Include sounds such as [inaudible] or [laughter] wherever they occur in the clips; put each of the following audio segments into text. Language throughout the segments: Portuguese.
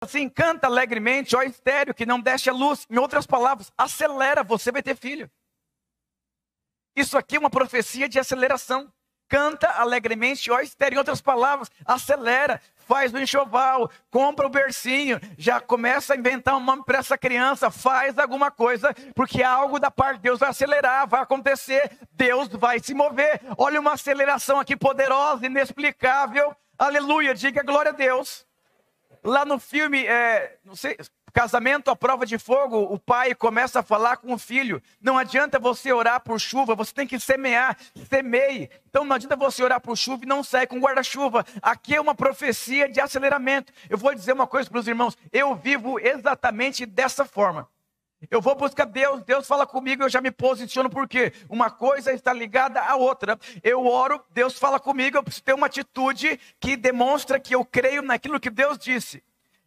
assim, canta alegremente, ó estéreo, que não deixa a luz. Em outras palavras, acelera, você vai ter filho. Isso aqui é uma profecia de aceleração. Canta alegremente, ó estéreo. Em outras palavras, acelera, faz o enxoval, compra o bercinho, já começa a inventar um nome para essa criança, faz alguma coisa, porque algo da parte de Deus vai acelerar, vai acontecer, Deus vai se mover. Olha uma aceleração aqui poderosa, inexplicável. Aleluia, diga glória a Deus. Lá no filme, é, não sei, Casamento à prova de fogo, o pai começa a falar com o filho. Não adianta você orar por chuva, você tem que semear, semeie. Então não adianta você orar por chuva e não sair com guarda-chuva. Aqui é uma profecia de aceleramento. Eu vou dizer uma coisa para os irmãos: eu vivo exatamente dessa forma. Eu vou buscar Deus, Deus fala comigo, eu já me posiciono, porque uma coisa está ligada à outra. Eu oro, Deus fala comigo, eu preciso ter uma atitude que demonstra que eu creio naquilo que Deus disse.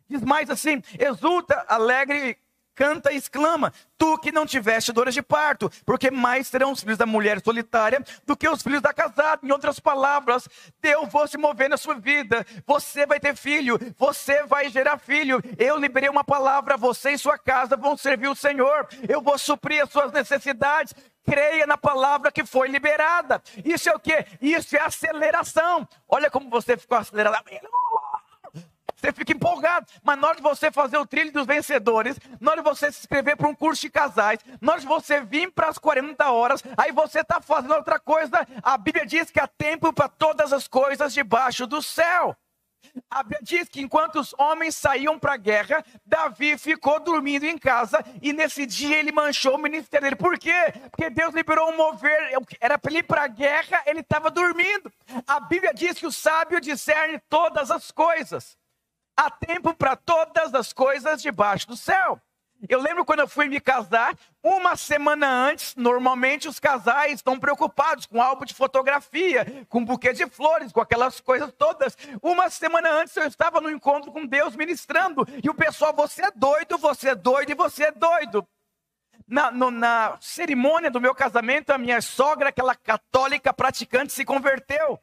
Diz mais assim: exulta, alegre, canta e exclama: Tu que não tiveste dores de parto, porque mais serão os filhos da mulher solitária do que os filhos da casada. Em outras palavras, Deus vou se mover na sua vida. Você vai ter filho, você vai gerar filho. Eu liberei uma palavra, você e sua casa vão servir o Senhor. Eu vou suprir as suas necessidades. Creia na palavra que foi liberada. Isso é o que? Isso é aceleração. Olha como você ficou acelerado. Você fica empolgado. Mas na hora de você fazer o trilho dos vencedores, na hora de você se inscrever para um curso de casais, na hora de você vir para as 40 horas, aí você está fazendo outra coisa. A Bíblia diz que há tempo para todas as coisas debaixo do céu. A Bíblia diz que enquanto os homens saíam para a guerra, Davi ficou dormindo em casa e nesse dia ele manchou o ministério dele. Por quê? Porque Deus liberou um mover, era para ele ir para a guerra, ele estava dormindo. A Bíblia diz que o sábio discerne todas as coisas. Há tempo para todas as coisas debaixo do céu. Eu lembro quando eu fui me casar, uma semana antes, normalmente os casais estão preocupados com álbum de fotografia, com buquê de flores, com aquelas coisas todas. Uma semana antes eu estava no encontro com Deus ministrando, e o pessoal, você é doido, você é doido e você é doido. Na, no, na cerimônia do meu casamento, a minha sogra, aquela católica praticante, se converteu.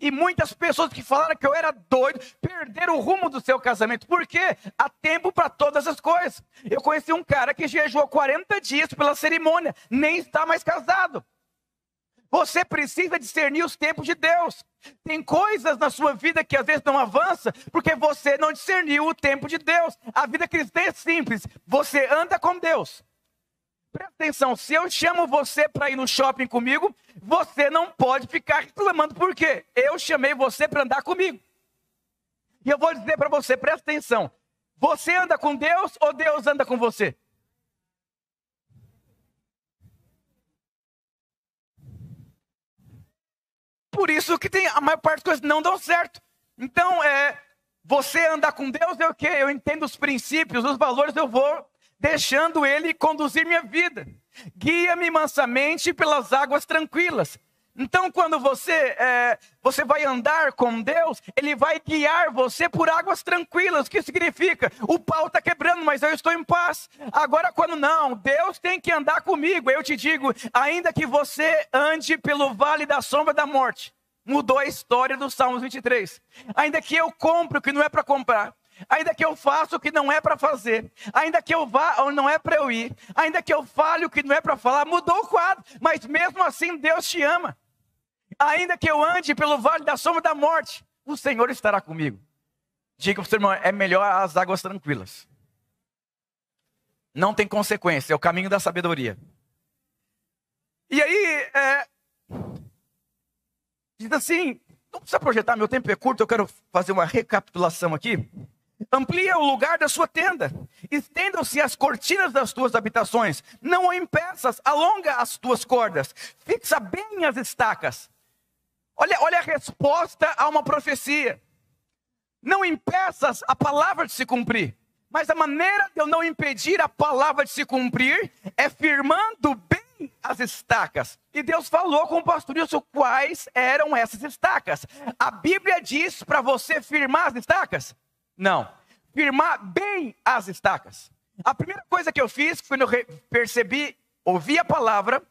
E muitas pessoas que falaram que eu era doido perderam o rumo do seu casamento. Por quê? Há tempo para todas as coisas. Eu conheci um cara que jejuou 40 dias pela cerimônia, nem está mais casado. Você precisa discernir os tempos de Deus. Tem coisas na sua vida que às vezes não avança porque você não discerniu o tempo de Deus. A vida cristã é simples. Você anda com Deus. Presta atenção, se eu chamo você para ir no shopping comigo, você não pode ficar reclamando, por quê? Eu chamei você para andar comigo. E eu vou dizer para você, presta atenção: você anda com Deus ou Deus anda com você? Por isso que tem a maior parte das coisas não dão certo. Então, é, você andar com Deus é o quê? Eu entendo os princípios, os valores, eu vou deixando Ele conduzir minha vida. Guia-me mansamente pelas águas tranquilas. Então, quando você, é, você vai andar com Deus, Ele vai guiar você por águas tranquilas. O que significa? O pau está quebrando, mas eu estou em paz. Agora, quando não, Deus tem que andar comigo. Eu te digo, ainda que você ande pelo vale da sombra da morte, mudou a história do Salmos 23. Ainda que eu compre o que não é para comprar, ainda que eu faça o que não é para fazer, ainda que eu vá onde não é para eu ir, ainda que eu fale o que não é para falar, mudou o quadro, mas mesmo assim Deus te ama. Ainda que eu ande pelo vale da sombra da morte, o Senhor estará comigo. Diga para o seu irmão, é melhor as águas tranquilas. Não tem consequência, é o caminho da sabedoria. E aí, é, diz assim, não precisa projetar, meu tempo é curto, eu quero fazer uma recapitulação aqui. Amplia o lugar da sua tenda. Estendam-se as cortinas das tuas habitações. Não o impeças, alonga as tuas cordas. Fixa bem as estacas. Olha, olha a resposta a uma profecia. Não impeças a palavra de se cumprir. Mas a maneira de eu não impedir a palavra de se cumprir é firmando bem as estacas. E Deus falou com o pastor Wilson quais eram essas estacas. A Bíblia diz para você firmar as estacas? Não. Firmar bem as estacas. A primeira coisa que eu fiz foi quando eu percebi, ouvi a palavra,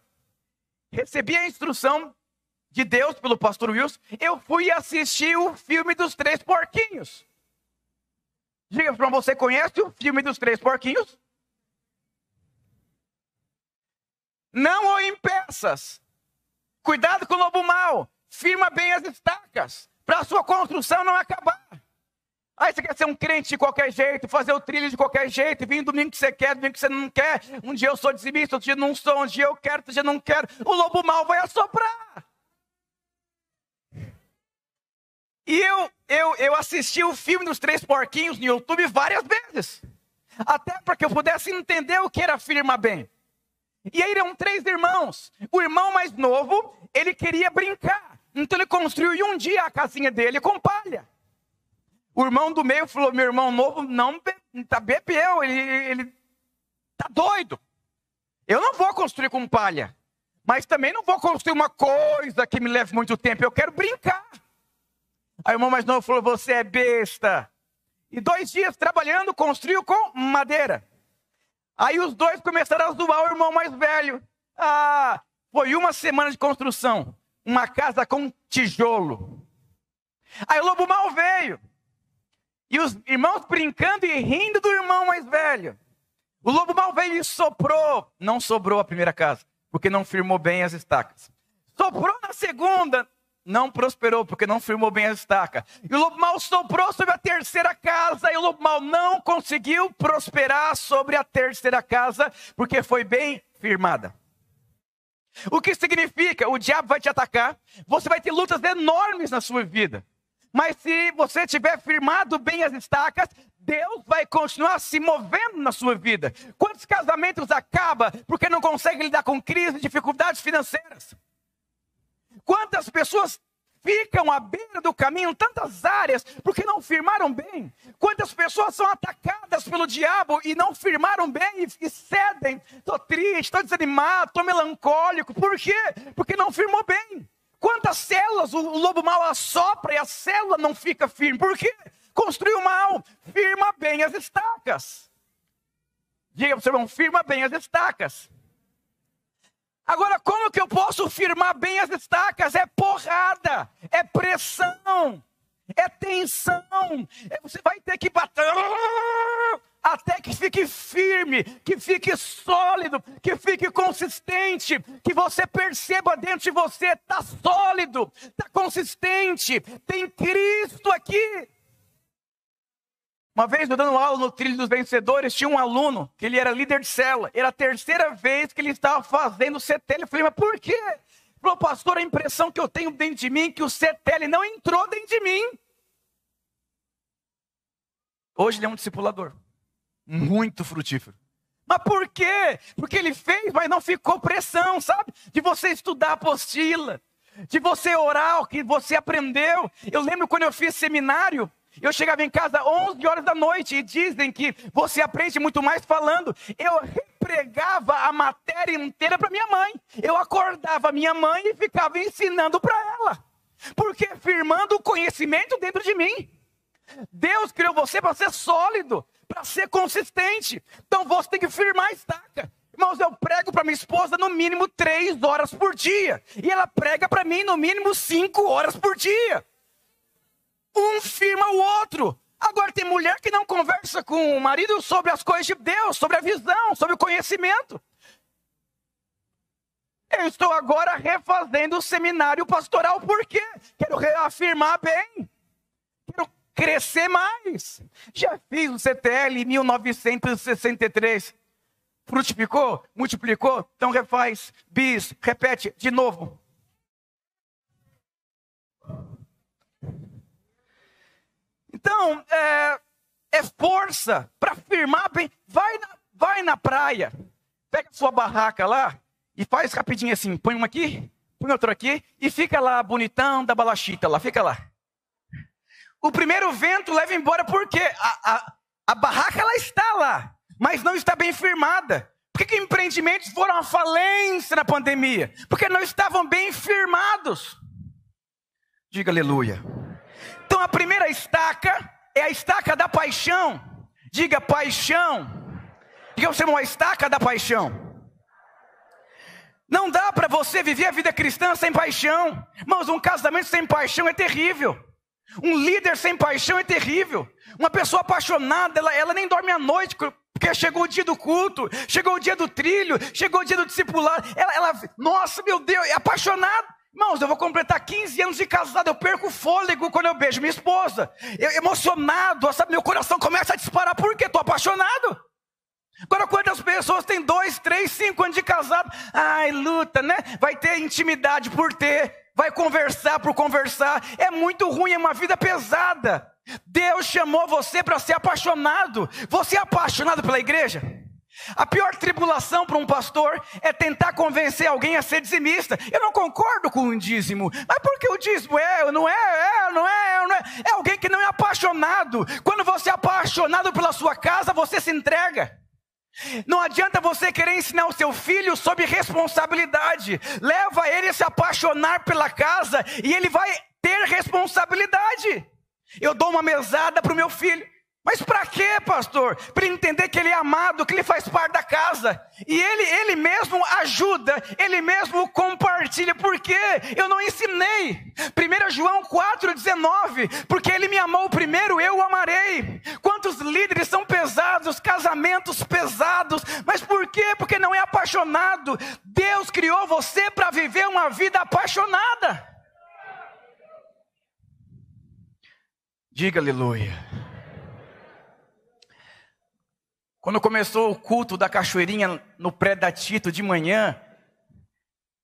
recebi a instrução de Deus pelo pastor Wilson, eu fui assistir o filme dos três porquinhos. Diga para você, conhece o filme dos três porquinhos? Não o impeças. Cuidado com o lobo mau. Firma bem as estacas, para a sua construção não acabar. Aí você quer ser um crente de qualquer jeito, fazer o trilho de qualquer jeito, vir domingo que você quer, domingo que você não quer. Um dia eu sou dizimista, outro dia não sou, um dia eu quero, outro dia não quero. O lobo mau vai assoprar. E eu, eu, eu assisti o filme dos Três Porquinhos no YouTube várias vezes. Até para que eu pudesse entender o que era firma bem. E aí eram três irmãos. O irmão mais novo, ele queria brincar. Então ele construiu um dia a casinha dele com palha. O irmão do meio falou: meu irmão novo não tá bebeu, ele, ele tá doido. Eu não vou construir com palha. Mas também não vou construir uma coisa que me leve muito tempo. Eu quero brincar. Aí o irmão mais novo falou: Você é besta. E dois dias trabalhando, construiu com madeira. Aí os dois começaram a zoar o irmão mais velho. Ah, foi uma semana de construção. Uma casa com tijolo. Aí o lobo mal veio. E os irmãos brincando e rindo do irmão mais velho. O lobo mal veio e soprou. Não sobrou a primeira casa, porque não firmou bem as estacas. Soprou na segunda, não prosperou, porque não firmou bem a estaca. E o lobo mal soprou sobre a terceira casa, e o lobo mal não conseguiu prosperar sobre a terceira casa, porque foi bem firmada. O que significa? O diabo vai te atacar, você vai ter lutas enormes na sua vida. Mas se você tiver firmado bem as estacas, Deus vai continuar se movendo na sua vida. Quantos casamentos acabam porque não conseguem lidar com crise, dificuldades financeiras? Quantas pessoas ficam à beira do caminho, tantas áreas, porque não firmaram bem? Quantas pessoas são atacadas pelo diabo e não firmaram bem e cedem? Estou triste, estou desanimado, estou melancólico. Por quê? Porque não firmou bem. Quantas células o, lobo mal assopra e a célula não fica firme? Por quê? Construiu mal, firma bem as estacas. Diga para o seu irmão, firma bem as estacas. Agora, como que eu posso firmar bem as estacas? É porrada, é pressão, é tensão. É, você vai ter que bater até que fique firme, que fique sólido, que fique consistente, que você perceba dentro de você está sólido, está consistente, tem Cristo aqui. Uma vez, eu dando aula no Trilho dos Vencedores, tinha um aluno que ele era líder de cela. Era a terceira vez que ele estava fazendo o CTL. Eu falei, mas por quê? Ele falou, pastor, a impressão que eu tenho dentro de mim é que o CTL não entrou dentro de mim. Hoje ele é um discipulador. Muito frutífero. Mas por quê? Porque ele fez, mas não ficou pressão, sabe? De você estudar a apostila, de você orar o que você aprendeu. Eu lembro quando eu fiz seminário, eu chegava em casa 11 horas da noite e dizem que você aprende muito mais falando. Eu repregava a matéria inteira para minha mãe. Eu acordava minha mãe e ficava ensinando para ela. Porque firmando o conhecimento dentro de mim. Deus criou você para ser sólido, para ser consistente. Então você tem que firmar a estaca. Irmãos, eu prego para minha esposa no mínimo três horas por dia. E ela prega para mim no mínimo cinco horas por dia. Um firma o outro. Agora tem mulher que não conversa com o marido sobre as coisas de Deus, sobre a visão, sobre o conhecimento. Eu estou agora refazendo o seminário pastoral, por quê? Quero reafirmar bem. Quero crescer mais. Já fiz o CTL em 1963. Frutificou? Multiplicou? Então refaz. Bis, repete de novo. Então, é, é força para firmar bem. Vai na, vai na praia, pega sua barraca lá e faz rapidinho assim: põe uma aqui, põe outra aqui e fica lá bonitão da balachita lá, fica lá. O primeiro vento leva embora porque a, a, a barraca ela está lá, mas não está bem firmada. Por que, que empreendimentos foram à falência na pandemia? Porque não estavam bem firmados. Diga aleluia. Então a primeira estaca é a estaca da paixão. Diga paixão. Diga você uma estaca da paixão. Não dá para você viver a vida cristã sem paixão. Irmãos, um casamento sem paixão é terrível. Um líder sem paixão é terrível. Uma pessoa apaixonada, ela, ela nem dorme à noite, porque chegou o dia do culto, chegou o dia do trilho, chegou o dia do discipulado. Ela, ela nossa, meu Deus, é apaixonada. Irmãos, eu vou completar 15 anos de casado, eu perco o fôlego quando eu beijo minha esposa. Eu emocionado, sabe, meu coração começa a disparar porque estou apaixonado. Agora, quantas pessoas têm dois, três, cinco anos de casado? Ai, luta, né? Vai ter intimidade por ter, vai conversar por conversar. É muito ruim, é uma vida pesada. Deus chamou você para ser apaixonado. Você é apaixonado pela igreja? A pior tribulação para um pastor é tentar convencer alguém a ser dizimista. Eu não concordo com o dízimo. Mas por que o dízimo é, não é, é, não é, não é? É alguém que não é apaixonado. Quando você é apaixonado pela sua casa, você se entrega. Não adianta você querer ensinar o seu filho sobre responsabilidade. Leva ele a se apaixonar pela casa e ele vai ter responsabilidade. Eu dou uma mesada para o meu filho. Mas para quê, pastor? Para entender que ele é amado, que ele faz parte da casa. E ele, ele mesmo ajuda, ele mesmo compartilha. Por quê? Eu não ensinei. 1 João 4,19. Porque ele me amou primeiro, eu o amarei. Quantos líderes são pesados, casamentos pesados. Mas por quê? Porque não é apaixonado. Deus criou você para viver uma vida apaixonada. Diga aleluia. Quando começou o culto da cachoeirinha no pré da Tito de manhã,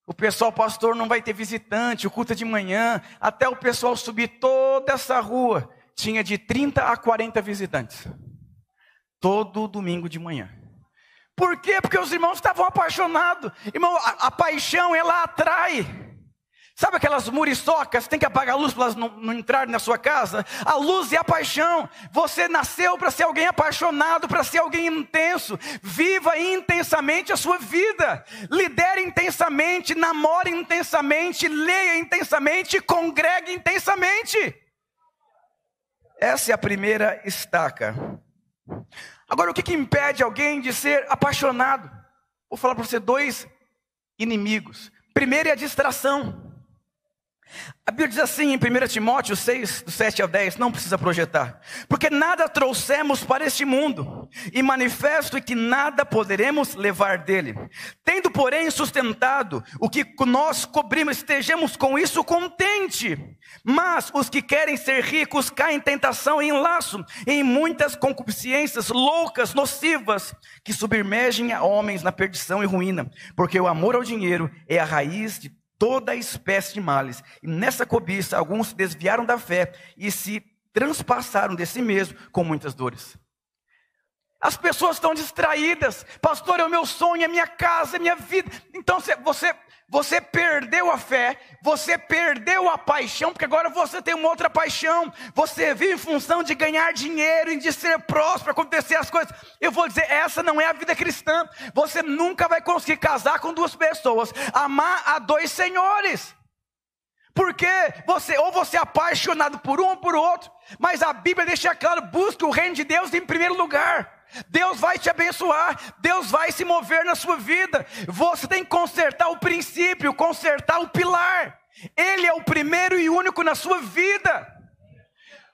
o pessoal, pastor, não vai ter visitante, o culto é de manhã, até o pessoal subir toda essa rua, tinha de 30 a 40 visitantes. Todo domingo de manhã. Por quê? Porque os irmãos estavam apaixonados. Irmão, a, a paixão, ela atrai. Sabe aquelas muriçocas, tem que apagar a luz para elas não, não entrarem na sua casa? A luz é a paixão. Você nasceu para ser alguém apaixonado, para ser alguém intenso. Viva intensamente a sua vida. Lidere intensamente, namore intensamente, leia intensamente, congregue intensamente. Essa é a primeira estaca. Agora, o que, que impede alguém de ser apaixonado? Vou falar para você dois inimigos. Primeiro é a distração. A Bíblia diz assim em 1 Timóteo 6, do 7 ao 10, não precisa projetar. Porque nada trouxemos para este mundo, e manifesto é que nada poderemos levar dele. Tendo, porém, sustentado o que nós cobrimos, estejamos com isso contente. Mas os que querem ser ricos caem em tentação e em laço, em muitas concupiscências loucas, nocivas, que submergem a homens na perdição e ruína. Porque o amor ao dinheiro é a raiz de toda espécie de males. E nessa cobiça, alguns se desviaram da fé e se transpassaram de si mesmo com muitas dores. As pessoas estão distraídas. Pastor, é o meu sonho, é minha casa, é minha vida. Então você você perdeu a fé, você perdeu a paixão, porque agora você tem uma outra paixão. Você vive em função de ganhar dinheiro, de ser próspero, acontecer as coisas. Eu vou dizer, essa não é a vida cristã. Você nunca vai conseguir casar com duas pessoas, amar a dois senhores. Porque você, ou você é apaixonado por um ou por outro, mas a Bíblia deixa claro: busque o reino de Deus em primeiro lugar. Deus vai te abençoar, Deus vai se mover na sua vida. Você tem que consertar o princípio, consertar o pilar. Ele é o primeiro e único na sua vida.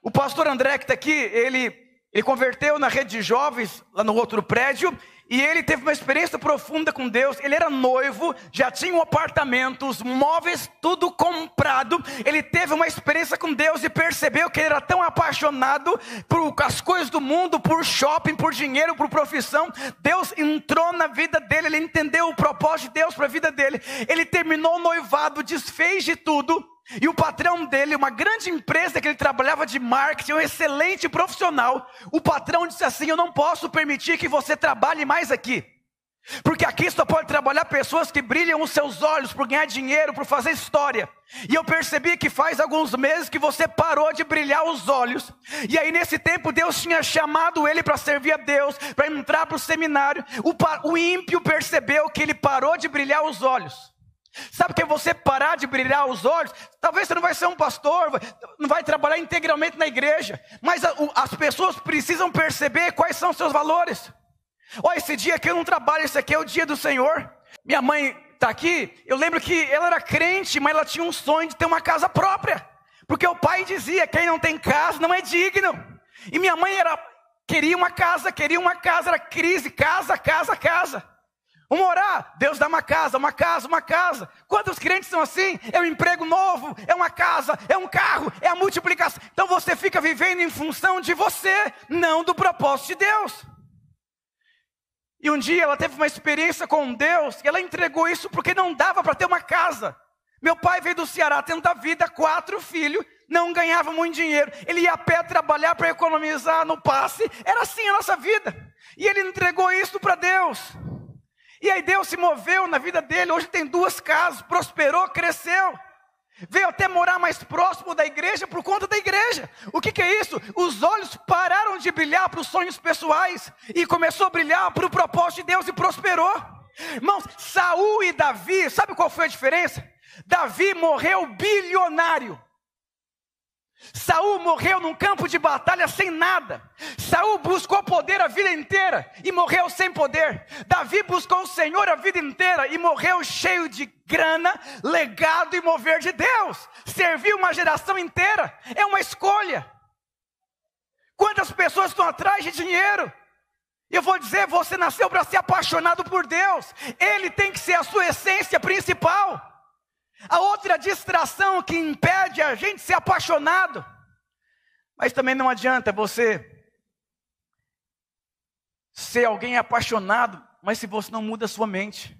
O pastor André que está aqui, ele, ele converteu na rede de jovens, lá no outro prédio, e ele teve uma experiência profunda com Deus. Ele era noivo, já tinha um apartamento, os móveis, tudo comprado. Ele teve uma experiência com Deus e percebeu que ele era tão apaixonado por as coisas do mundo, por shopping, por dinheiro, por profissão. Deus entrou na vida dele, ele entendeu o propósito de Deus para a vida dele. Ele terminou o noivado, desfez de tudo e o patrão dele, uma grande empresa que ele trabalhava de marketing, um excelente profissional, o patrão disse assim: Eu não posso permitir que você trabalhe mais aqui. Porque aqui só pode trabalhar pessoas que brilham os seus olhos por ganhar dinheiro, por fazer história. E eu percebi que faz alguns meses que você parou de brilhar os olhos. E aí, nesse tempo, Deus tinha chamado ele para servir a Deus, para entrar para o seminário. O, o ímpio percebeu que ele parou de brilhar os olhos. Sabe que você parar de brilhar os olhos? Talvez você não vai ser um pastor, não vai trabalhar integralmente na igreja, mas as pessoas precisam perceber quais são os seus valores. Olha, esse dia aqui eu não trabalho, esse aqui é o dia do Senhor. Minha mãe está aqui, eu lembro que ela era crente, mas ela tinha um sonho de ter uma casa própria. Porque o pai dizia: quem não tem casa não é digno. E minha mãe era queria uma casa, queria uma casa, era crise, casa, casa, casa. Vamos orar, Deus dá uma casa, uma casa, uma casa. Quantos crentes são assim? É um emprego novo, é uma casa, é um carro, é a multiplicação. Então você fica vivendo em função de você, não do propósito de Deus. E um dia ela teve uma experiência com Deus e ela entregou isso porque não dava para ter uma casa. Meu pai veio do Ceará tendo a vida, quatro filhos, não ganhava muito dinheiro. Ele ia a pé trabalhar para economizar no passe. Era assim a nossa vida. E ele entregou isso para Deus. E aí Deus se moveu na vida dele. Hoje tem duas casas, prosperou, cresceu. Veio até morar mais próximo da igreja por conta da igreja. O que, que é isso? Os olhos pararam de brilhar para os sonhos pessoais e começou a brilhar para o propósito de Deus e prosperou. Irmãos, Saul e Davi, sabe qual foi a diferença? Davi morreu bilionário. Saul morreu num campo de batalha sem nada. Saul buscou poder a vida inteira e morreu sem poder. Davi buscou o Senhor a vida inteira e morreu cheio de grana, legado e mover de Deus. Serviu uma geração inteira. É uma escolha. Quantas pessoas estão atrás de dinheiro? Eu vou dizer, você nasceu para ser apaixonado por Deus. Ele tem que ser a sua essência principal. A outra distração que impede a gente ser apaixonado. Mas também não adianta você ser alguém apaixonado, mas se você não muda a sua mente.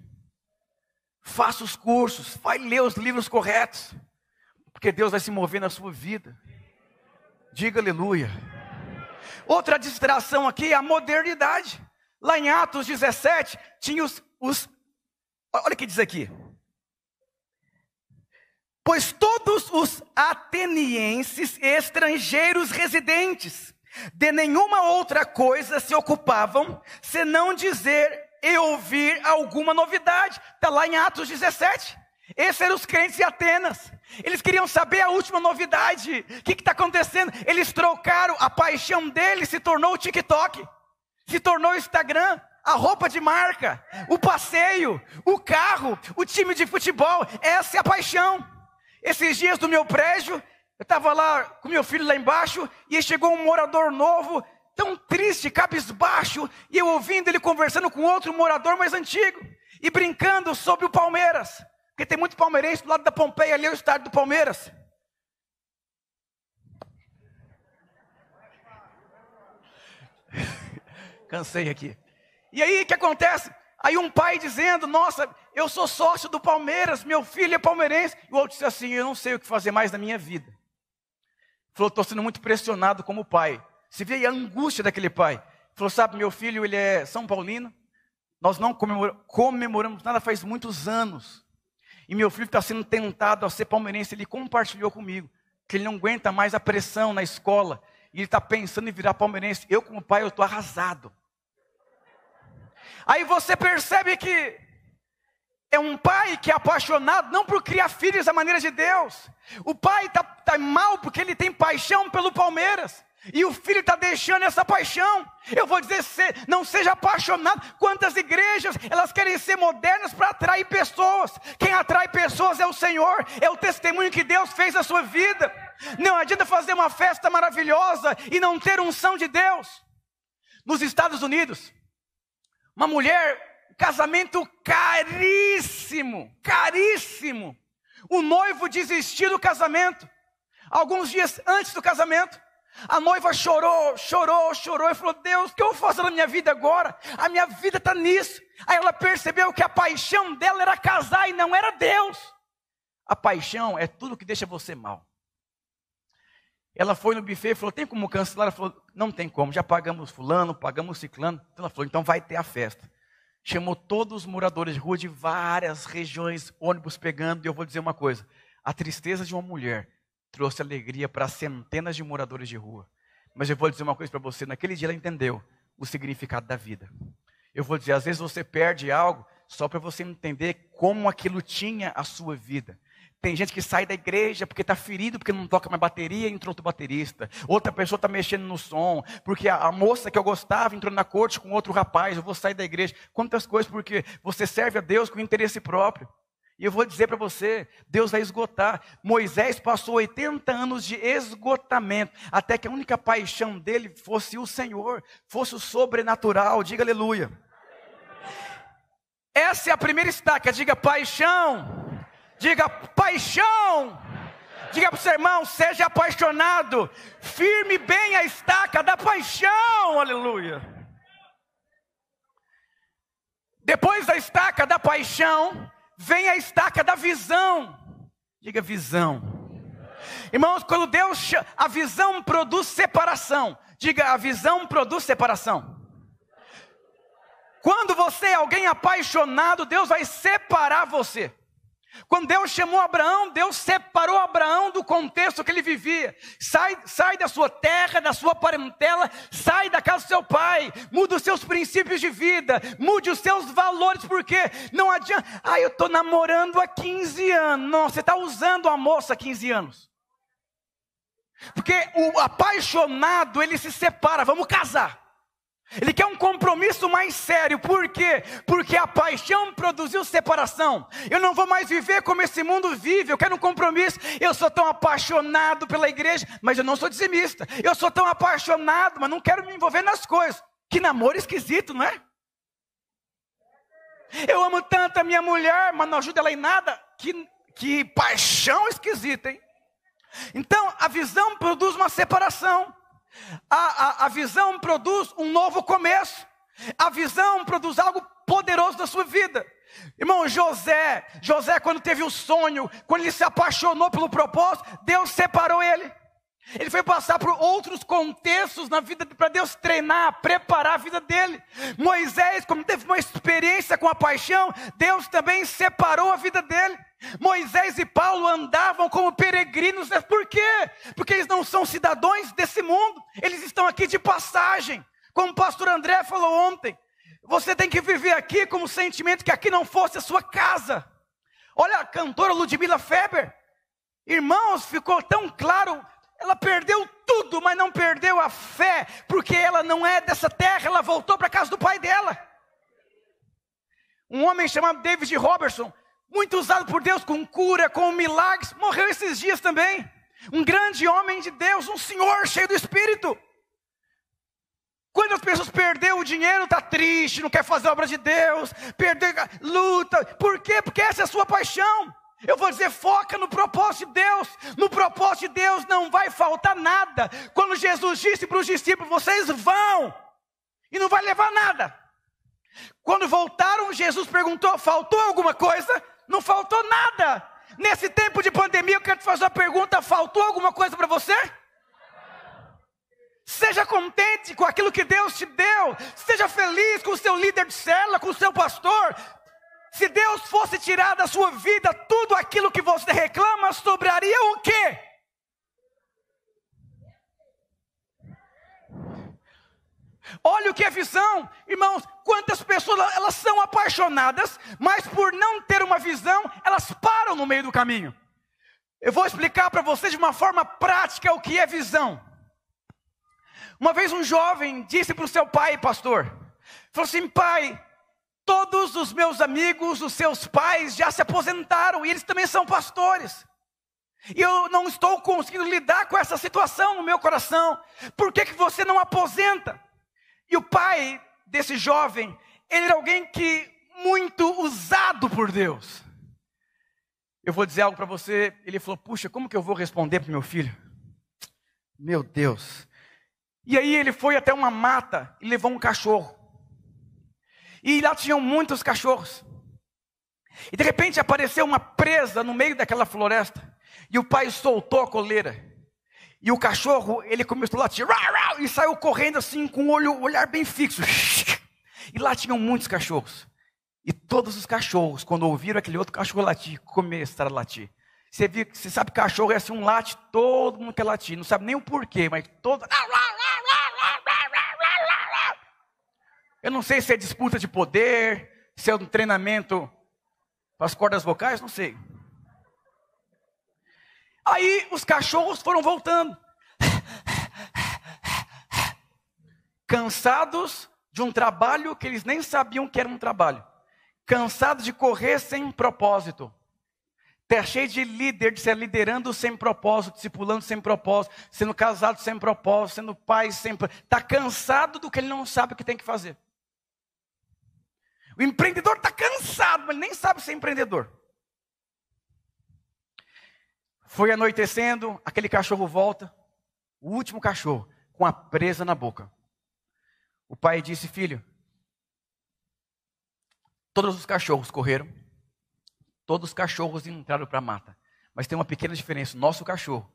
Faça os cursos, vai ler os livros corretos, porque Deus vai se mover na sua vida. Diga aleluia. Outra distração aqui é a modernidade. Lá em Atos 17, tinha os, os olha o que diz aqui. Pois todos os atenienses estrangeiros residentes de nenhuma outra coisa se ocupavam, senão dizer e ouvir alguma novidade. Está lá em Atos 17. Esses eram os crentes de Atenas. Eles queriam saber a última novidade. O que está acontecendo? Eles trocaram a paixão deles, se tornou o TikTok, se tornou o Instagram, a roupa de marca, o passeio, o carro, o time de futebol. Essa é a paixão. Esses dias do meu prédio, eu estava lá com meu filho lá embaixo, e chegou um morador novo, tão triste, cabisbaixo, e eu ouvindo ele conversando com outro morador mais antigo, e brincando sobre o Palmeiras, porque tem muito palmeirense do lado da Pompeia, ali é o estádio do Palmeiras. [laughs] Cansei aqui. E aí o que acontece? Aí um pai dizendo: Nossa, eu sou sócio do Palmeiras, meu filho é palmeirense. E o outro disse assim: Eu não sei o que fazer mais na minha vida. Falou: Estou sendo muito pressionado como pai. Se vê a angústia daquele pai. Falou: Sabe, meu filho, ele é São Paulino. Nós não comemoramos nada faz muitos anos. E meu filho está sendo tentado a ser palmeirense. Ele compartilhou comigo que ele não aguenta mais a pressão na escola. E ele está pensando em virar palmeirense. Eu, como pai, eu estou arrasado. Aí você percebe que é um pai que é apaixonado não por criar filhos da maneira de Deus. O pai está tá mal porque ele tem paixão pelo Palmeiras. E o filho está deixando essa paixão. Eu vou dizer, não seja apaixonado. Quantas igrejas elas querem ser modernas para atrair pessoas? Quem atrai pessoas é o Senhor, é o testemunho que Deus fez na sua vida. Não adianta fazer uma festa maravilhosa e não ter unção de Deus. Nos Estados Unidos, uma mulher, casamento caríssimo, caríssimo. O noivo desistiu do casamento. Alguns dias antes do casamento, a noiva chorou, chorou, chorou e falou: Deus, o que eu fazer na minha vida agora? A minha vida está nisso. Aí ela percebeu que a paixão dela era casar e não era Deus. A paixão é tudo que deixa você mal. Ela foi no buffet e falou: tem como cancelar? Ela falou: não tem como, já pagamos fulano, pagamos ciclano. Então ela falou: então vai ter a festa. Chamou todos os moradores de rua de várias regiões, ônibus pegando, e eu vou dizer uma coisa: a tristeza de uma mulher trouxe alegria para centenas de moradores de rua. Mas eu vou dizer uma coisa para você: naquele dia ela entendeu o significado da vida. Eu vou dizer, às vezes você perde algo só para você entender como aquilo tinha a sua vida. Tem gente que sai da igreja porque está ferido, porque não toca mais bateria, entrou outro baterista. Outra pessoa está mexendo no som, porque a, a, moça que eu gostava entrou na corte com outro rapaz, eu vou sair da igreja. Quantas coisas, porque você serve a Deus com interesse próprio. E eu vou dizer para você, Deus vai esgotar. Moisés passou 80 anos de esgotamento, até que a única paixão dele fosse o Senhor, fosse o sobrenatural. Diga aleluia. Essa é a primeira estaca, diga paixão. Diga paixão. Diga para o seu irmão, seja apaixonado. Firme bem a estaca da paixão. Aleluia. Depois da estaca da paixão, vem a estaca da visão. Diga visão. Irmãos, quando Deus, a visão produz separação. Diga, a visão produz separação. Quando você é alguém apaixonado, Deus vai separar você. Quando Deus chamou Abraão, Deus separou Abraão do contexto que ele vivia. Sai, sai da sua terra, da sua parentela, sai da casa do seu pai, muda os seus princípios de vida, mude os seus valores, porque não adianta. Ah, eu estou namorando há 15 anos. Não, você está usando a moça há 15 anos. Porque o apaixonado, ele se separa, vamos casar. Ele quer um compromisso mais sério, por quê? Porque a paixão produziu separação. Eu não vou mais viver como esse mundo vive, eu quero um compromisso. Eu sou tão apaixonado pela igreja, mas eu não sou dizimista. Eu sou tão apaixonado, mas não quero me envolver nas coisas. Que namoro esquisito, não é? Eu amo tanto a minha mulher, mas não ajuda ela em nada. Que, que paixão esquisita, hein? Então, a visão produz uma separação. A, a, a visão produz um novo começo. A visão produz algo poderoso na sua vida. Irmão, José, José, quando teve o sonho, quando ele se apaixonou pelo propósito, Deus separou ele. Ele foi passar por outros contextos na vida para Deus treinar, preparar a vida dele. Moisés, como teve uma experiência com a paixão, Deus também separou a vida dele. Moisés e Paulo andavam como peregrinos, por quê? Porque eles não são cidadãos desse mundo, eles estão aqui de passagem. Como o pastor André falou ontem, você tem que viver aqui como sentimento que aqui não fosse a sua casa. Olha a cantora Ludmila Feber, irmãos, ficou tão claro, ela perdeu tudo, mas não perdeu a fé, porque ela não é dessa terra, ela voltou para a casa do pai dela. Um homem chamado David Robertson, muito usado por Deus com cura, com milagres, morreu esses dias também. Um grande homem de Deus, um senhor cheio do Espírito. Quando as pessoas perderam o dinheiro, está triste, não quer fazer a obra de Deus, perder, luta. Por quê? Porque essa é a sua paixão. Eu vou dizer, foca no propósito de Deus. No propósito de Deus não vai faltar nada. Quando Jesus disse para os discípulos: vocês vão, e não vai levar nada. Quando voltaram, Jesus perguntou: faltou alguma coisa? Não faltou nada. Nesse tempo de pandemia, eu quero te fazer uma pergunta: faltou alguma coisa para você? Seja contente com aquilo que Deus te deu. Seja feliz com o seu líder de célula, com o seu pastor. Se Deus fosse tirar da sua vida tudo aquilo que você reclama, sobraria o quê? Olha o que é visão, irmãos. Quantas pessoas elas são apaixonadas, mas por não ter uma visão, elas param no meio do caminho. Eu vou explicar para vocês de uma forma prática o que é visão. Uma vez um jovem disse para o seu pai, pastor, falou assim: pai, todos os meus amigos, os seus pais já se aposentaram e eles também são pastores. E eu não estou conseguindo lidar com essa situação no meu coração. Por que, que você não aposenta? E o pai desse jovem, ele era alguém que muito usado por Deus. Eu vou dizer algo para você, ele falou: "Puxa, como que eu vou responder para meu filho?" Meu Deus. E aí ele foi até uma mata e levou um cachorro. E lá tinham muitos cachorros. E de repente apareceu uma presa no meio daquela floresta. E o pai soltou a coleira. E o cachorro, ele começou a latir, e saiu correndo assim, com o olho, olhar bem fixo. [laughs] E lá tinham muitos cachorros. E todos os cachorros, quando ouviram aquele outro cachorro latir, começaram a latir. Você, viu, você sabe que cachorro é assim, um late, todo mundo quer latir. Não sabe nem o porquê, mas todo. Eu não sei se é disputa de poder, se é um treinamento para as cordas vocais, não sei. Aí os cachorros foram voltando. Cansados de um trabalho que eles nem sabiam que era um trabalho. Cansados de correr sem propósito. Está cheio de líder, de ser liderando sem propósito, discipulando sem propósito, sendo casado sem propósito, sendo pai sem propósito. Está cansado do que ele não sabe o que tem que fazer. O empreendedor está cansado, mas ele nem sabe ser empreendedor. Foi anoitecendo, aquele cachorro volta, o último cachorro, com a presa na boca. O pai disse: Filho, todos os cachorros correram, Todos os cachorros entraram para a mata. Mas tem uma pequena diferença. Nosso cachorro,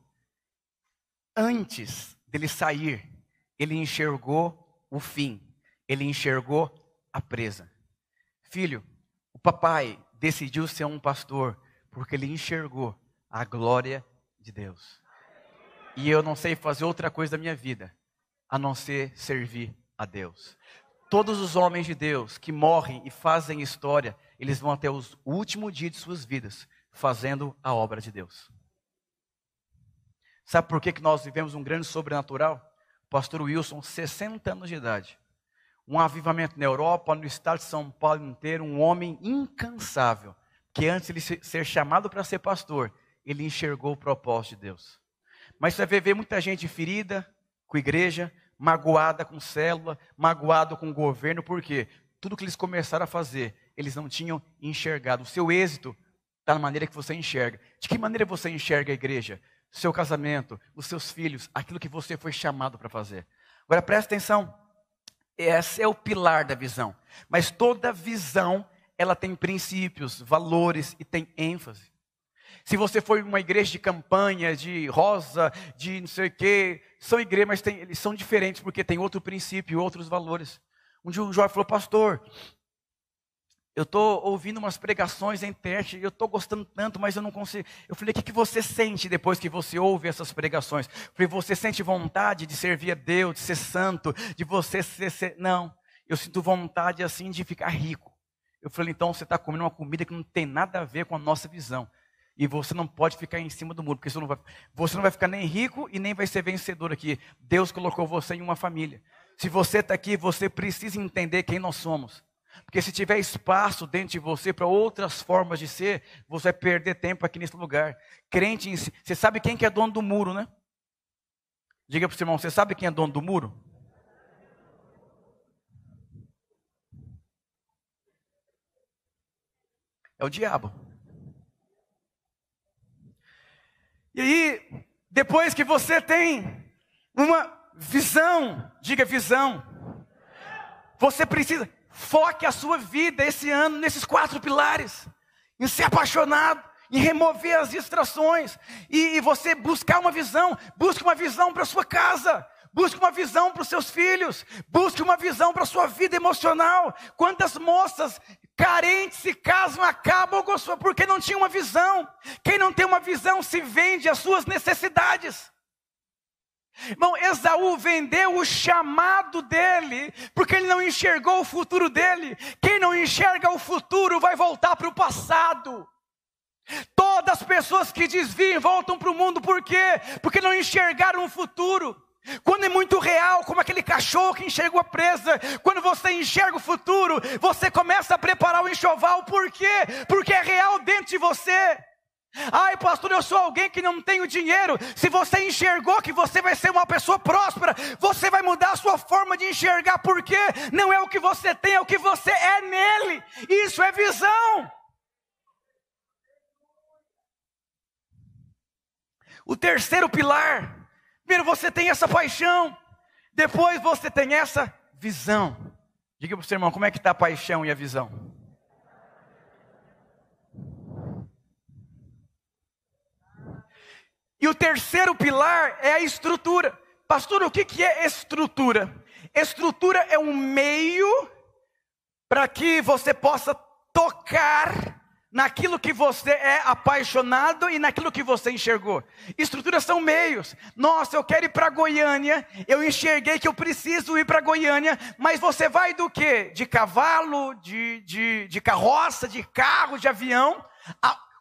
antes dele sair, ele enxergou o fim. Ele enxergou a presa. Filho, o papai decidiu ser um pastor porque ele enxergou a glória de Deus. E eu não sei fazer outra coisa da minha vida a não ser servir a Deus. Todos os homens de Deus que morrem e fazem história, eles vão até o último dia de suas vidas fazendo a obra de Deus. Sabe por que, que nós vivemos um grande sobrenatural? Pastor Wilson, 60 anos de idade, um avivamento na Europa, no estado de São Paulo inteiro, um homem incansável, que antes de ser chamado para ser pastor, ele enxergou o propósito de Deus. Mas você vai ver muita gente ferida com igreja, magoada com célula, magoado com o governo, por quê? Tudo que eles começaram a fazer, eles não tinham enxergado. O seu êxito está na maneira que você enxerga. De que maneira você enxerga a igreja? Seu casamento, os seus filhos, aquilo que você foi chamado para fazer. Agora presta atenção. Esse é o pilar da visão. Mas toda visão, ela tem princípios, valores e tem ênfase. Se você for uma igreja de campanha, de rosa, de não sei o quê, são igrejas, mas tem, eles são diferentes porque tem outro princípio, outros valores. Um dia um jovem falou, pastor, eu estou ouvindo umas pregações em teste, eu estou gostando tanto, mas eu não consigo. Eu falei, o que, que você sente depois que você ouve essas pregações? Eu falei, você sente vontade de servir a Deus, de ser santo, de você ser. ser... Não, eu sinto vontade assim de ficar rico. Eu falei, então você está comendo uma comida que não tem nada a ver com a nossa visão. E você não pode ficar em cima do muro, porque não vai, você não vai ficar nem rico e nem vai ser vencedor aqui. Deus colocou você em uma família. Se você está aqui, você precisa entender quem nós somos. Porque se tiver espaço dentro de você para outras formas de ser, você vai perder tempo aqui nesse lugar. Crente em si. Você sabe quem que é dono do muro, né? Diga para o seu irmão, você sabe quem é dono do muro? É o diabo. E aí, depois que você tem uma visão, diga visão, você precisa. Foque a sua vida esse ano nesses quatro pilares: em ser apaixonado, em remover as distrações, e, e você buscar uma visão. Busque uma visão para sua casa, busque uma visão para os seus filhos, busque uma visão para a sua vida emocional. Quantas moças carentes se casam, acabam porque não tinham uma visão. Quem não tem uma visão se vende às suas necessidades. Irmão, Esaú vendeu o chamado dele, porque ele não enxergou o futuro dele. Quem não enxerga o futuro vai voltar para o passado. Todas as pessoas que desviam voltam para o mundo, por quê? Porque não enxergaram o futuro. Quando é muito real, como aquele cachorro que enxergou a presa, quando você enxerga o futuro, você começa a preparar o enxoval, por quê? Porque é real dentro de você. Ai, pastor, eu sou alguém que não tenho dinheiro. Se você enxergou que você vai ser uma pessoa próspera, você vai mudar a sua forma de enxergar, porque não é o que você tem, é o que você é nele. Isso é visão. O terceiro pilar, primeiro você tem essa paixão, depois você tem essa visão. Diga para o seu irmão, como é que está a paixão e a visão? E o terceiro pilar é a estrutura. Pastor, o que é estrutura? Estrutura é um meio para que você possa tocar naquilo que você é apaixonado e naquilo que você enxergou. Estruturas são meios. Nossa, eu quero ir para Goiânia, eu enxerguei que eu preciso ir para Goiânia, mas você vai do que? De cavalo, de, de, de carroça, de carro, de avião.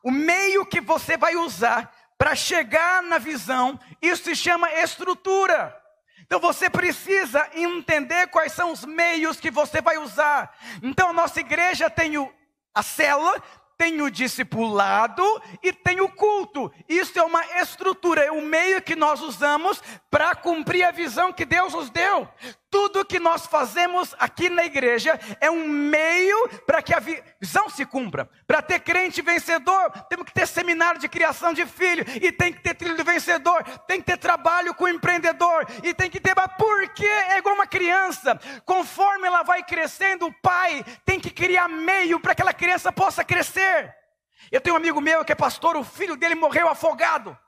O meio que você vai usar para chegar na visão, isso se chama estrutura. Então você precisa entender quais são os meios que você vai usar. Então a nossa igreja tem o, a célula, tem o discipulado e tem o culto. Isso é uma estrutura, é o meio que nós usamos para cumprir a visão que Deus nos deu. Tudo que nós fazemos aqui na igreja é um meio para que a visão se cumpra. Para ter crente vencedor, temos que ter seminário de criação de filho, e tem que ter trilho do vencedor, tem que ter trabalho com o empreendedor, e tem que ter. Mas por que é igual uma criança? Conforme ela vai crescendo, o pai tem que criar meio para que aquela criança possa crescer. Eu tenho um amigo meu que é pastor, o filho dele morreu afogado.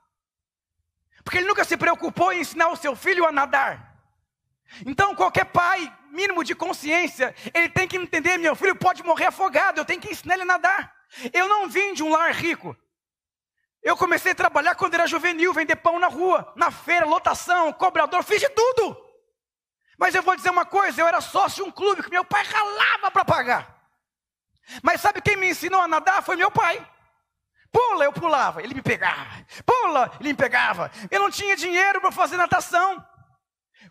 Porque ele nunca se preocupou em ensinar o seu filho a nadar. Então, qualquer pai, mínimo de consciência, ele tem que entender: meu filho pode morrer afogado, eu tenho que ensinar ele a nadar. Eu não vim de um lar rico. Eu comecei a trabalhar quando era juvenil, vender pão na rua, na feira, lotação, cobrador, fiz de tudo. Mas eu vou dizer uma coisa: eu era sócio de um clube que meu pai ralava para pagar. Mas sabe quem me ensinou a nadar? Foi meu pai. Pula, eu pulava, ele me pegava. Pula, ele me pegava. Eu não tinha dinheiro para fazer natação.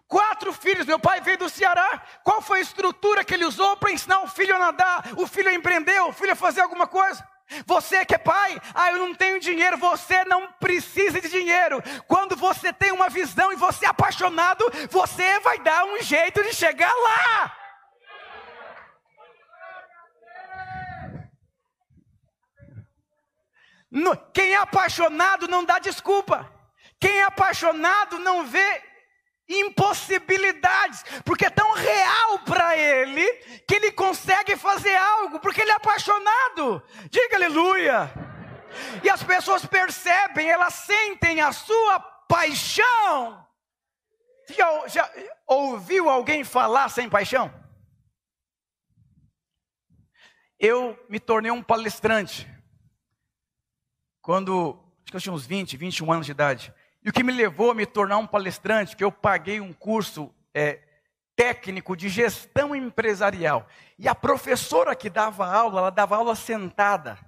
Quatro filhos, meu pai veio do Ceará. Qual foi a estrutura que ele usou para ensinar o filho a nadar, o filho a empreender, o filho a fazer alguma coisa? Você que é pai, ah, eu não tenho dinheiro. Você não precisa de dinheiro. Quando você tem uma visão e você é apaixonado, você vai dar um jeito de chegar lá. Quem é apaixonado não dá desculpa. Quem é apaixonado não vê impossibilidades, porque é tão real para ele que ele consegue fazer algo, porque ele é apaixonado. Diga aleluia. E as pessoas percebem, elas sentem a sua paixão. Já, já ouviu alguém falar sem paixão? Eu me tornei um palestrante quando acho que eu tinha uns 20, 21 anos de idade. E o que me levou a me tornar um palestrante, que eu paguei um curso é, técnico de gestão empresarial. E a professora que dava aula, ela dava aula sentada.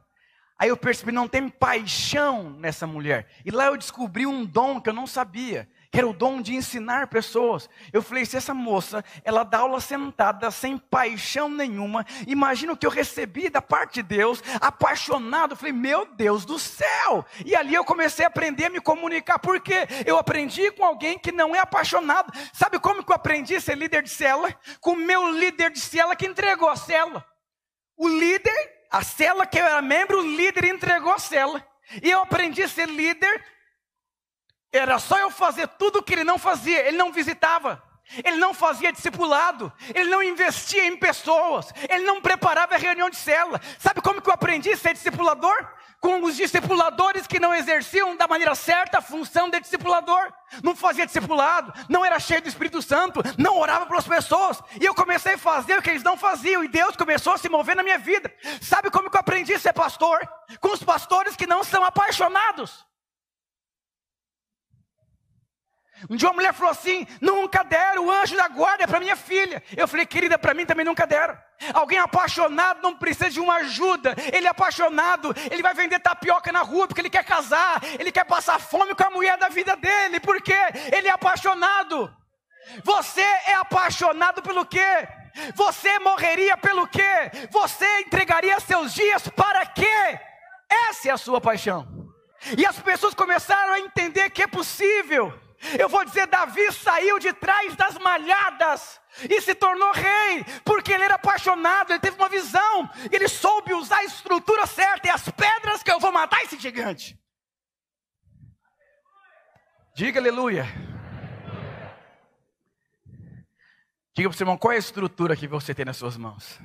Aí eu percebi, não tem paixão nessa mulher. E lá eu descobri um dom que eu não sabia era o dom de ensinar pessoas. Eu falei, se essa moça, ela dá aula sentada, sem paixão nenhuma, imagina o que eu recebi da parte de Deus, apaixonado. Eu falei, meu Deus do céu! E ali eu comecei a aprender a me comunicar, porque eu aprendi com alguém que não é apaixonado. Sabe como que eu aprendi a ser líder de cela? Com o meu líder de cela que entregou a cela. O líder, a cela que eu era membro, o líder entregou a cela. E eu aprendi a ser líder era só eu fazer tudo o que ele não fazia. Ele não visitava, ele não fazia discipulado, ele não investia em pessoas, ele não preparava a reunião de célula. Sabe como que eu aprendi a ser discipulador? Com os discipuladores que não exerciam da maneira certa a função de discipulador. Não fazia discipulado, não era cheio do Espírito Santo, não orava pelas pessoas. E eu comecei a fazer o que eles não faziam. E Deus começou a se mover na minha vida. Sabe como que eu aprendi a ser pastor? Com os pastores que não são apaixonados. Um dia uma mulher falou assim: nunca deram o anjo da guarda para minha filha. Eu falei, querida, para mim também nunca deram. Alguém apaixonado não precisa de uma ajuda. Ele é apaixonado, ele vai vender tapioca na rua porque ele quer casar, ele quer passar fome com a mulher da vida dele, porque ele é apaixonado. Você é apaixonado pelo quê? Você morreria pelo quê? Você entregaria seus dias para quê? Essa é a sua paixão. E as pessoas começaram a entender que é possível eu vou dizer: Davi saiu de trás das malhadas e se tornou rei, porque ele era apaixonado, ele teve uma visão, ele soube usar a estrutura certa e as pedras que eu vou matar esse gigante. Diga aleluia. Diga para o irmão, qual é a estrutura que você tem nas suas mãos?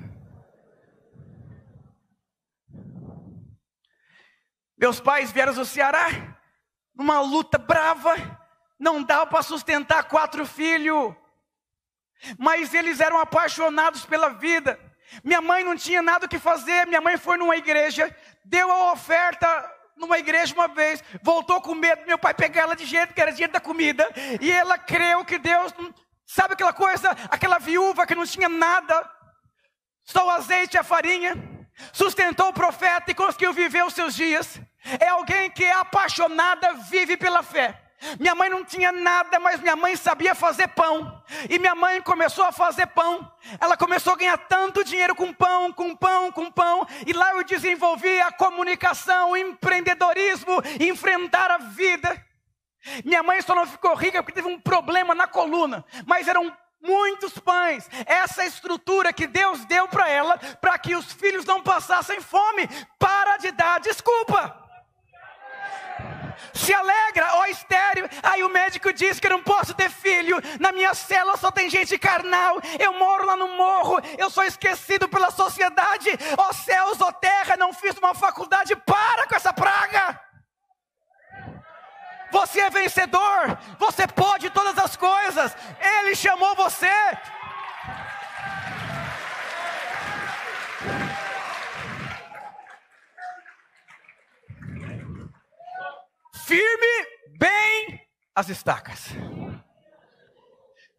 Meus pais vieram do Ceará, numa luta brava, não dava para sustentar quatro filhos, mas eles eram apaixonados pela vida. Minha mãe não tinha nada o que fazer, minha mãe foi numa igreja, deu a oferta numa igreja uma vez, voltou com medo, meu pai pegar ela de jeito que era dinheiro da comida, e ela creu que Deus, sabe aquela coisa, aquela viúva que não tinha nada, só o azeite e a farinha, sustentou o profeta e conseguiu viver os seus dias. É alguém que é apaixonada, vive pela fé. Minha mãe não tinha nada, mas minha mãe sabia fazer pão. E minha mãe começou a fazer pão. Ela começou a ganhar tanto dinheiro com pão, com pão, com pão. E lá eu desenvolvi a comunicação, o empreendedorismo, enfrentar a vida. Minha mãe só não ficou rica porque teve um problema na coluna, mas eram muitos pães. Essa estrutura que Deus deu para ela, para que os filhos não passassem fome. Para de dar desculpa. Se alegra, ó estéreo. Aí o médico diz que eu não posso ter filho. Na minha cela só tem gente carnal. Eu moro lá no morro. Eu sou esquecido pela sociedade. Ó céus, ó terra, não fiz uma faculdade. Para com essa praga. Você é vencedor. Você pode todas as coisas. Ele chamou você. Firme bem as estacas.